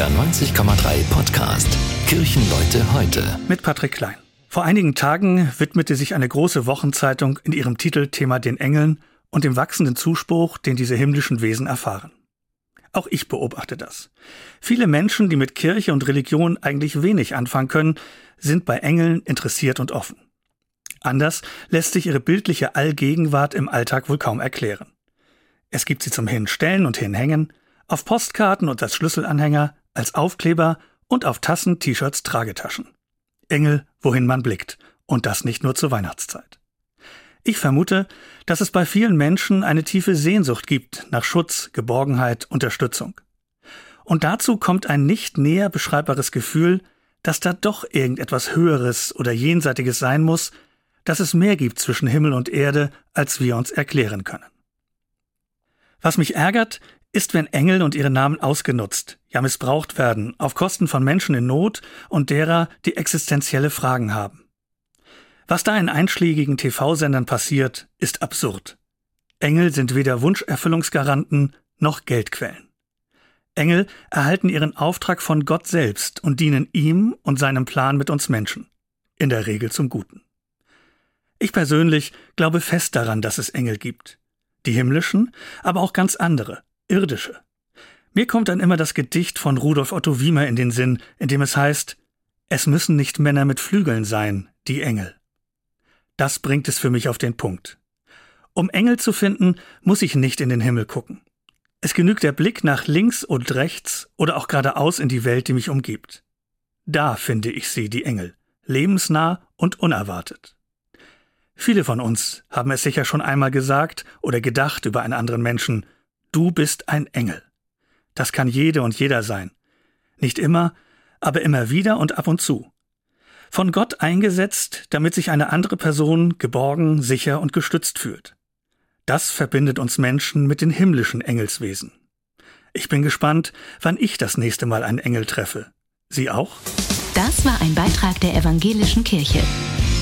NDR 90,3 Podcast Kirchenleute heute. Mit Patrick Klein. Vor einigen Tagen widmete sich eine große Wochenzeitung in ihrem Titelthema den Engeln und dem wachsenden Zuspruch, den diese himmlischen Wesen erfahren. Auch ich beobachte das. Viele Menschen, die mit Kirche und Religion eigentlich wenig anfangen können, sind bei Engeln interessiert und offen. Anders lässt sich ihre bildliche Allgegenwart im Alltag wohl kaum erklären. Es gibt sie zum Hinstellen und Hinhängen, auf Postkarten und als Schlüsselanhänger, als Aufkleber und auf Tassen, T-Shirts, Tragetaschen. Engel, wohin man blickt, und das nicht nur zur Weihnachtszeit. Ich vermute, dass es bei vielen Menschen eine tiefe Sehnsucht gibt nach Schutz, Geborgenheit, Unterstützung. Und dazu kommt ein nicht näher beschreibbares Gefühl, dass da doch irgendetwas Höheres oder Jenseitiges sein muss, dass es mehr gibt zwischen Himmel und Erde, als wir uns erklären können. Was mich ärgert, ist, wenn Engel und ihre Namen ausgenutzt, ja missbraucht werden, auf Kosten von Menschen in Not und derer, die existenzielle Fragen haben. Was da in einschlägigen TV-Sendern passiert, ist absurd. Engel sind weder Wunscherfüllungsgaranten noch Geldquellen. Engel erhalten ihren Auftrag von Gott selbst und dienen ihm und seinem Plan mit uns Menschen, in der Regel zum Guten. Ich persönlich glaube fest daran, dass es Engel gibt. Die himmlischen, aber auch ganz andere, irdische. Mir kommt dann immer das Gedicht von Rudolf Otto Wiemer in den Sinn, in dem es heißt, es müssen nicht Männer mit Flügeln sein, die Engel. Das bringt es für mich auf den Punkt. Um Engel zu finden, muss ich nicht in den Himmel gucken. Es genügt der Blick nach links und rechts oder auch geradeaus in die Welt, die mich umgibt. Da finde ich sie, die Engel, lebensnah und unerwartet. Viele von uns haben es sicher schon einmal gesagt oder gedacht über einen anderen Menschen, du bist ein Engel. Das kann jede und jeder sein. Nicht immer, aber immer wieder und ab und zu. Von Gott eingesetzt, damit sich eine andere Person geborgen, sicher und gestützt fühlt. Das verbindet uns Menschen mit den himmlischen Engelswesen. Ich bin gespannt, wann ich das nächste Mal einen Engel treffe. Sie auch? Das war ein Beitrag der evangelischen Kirche.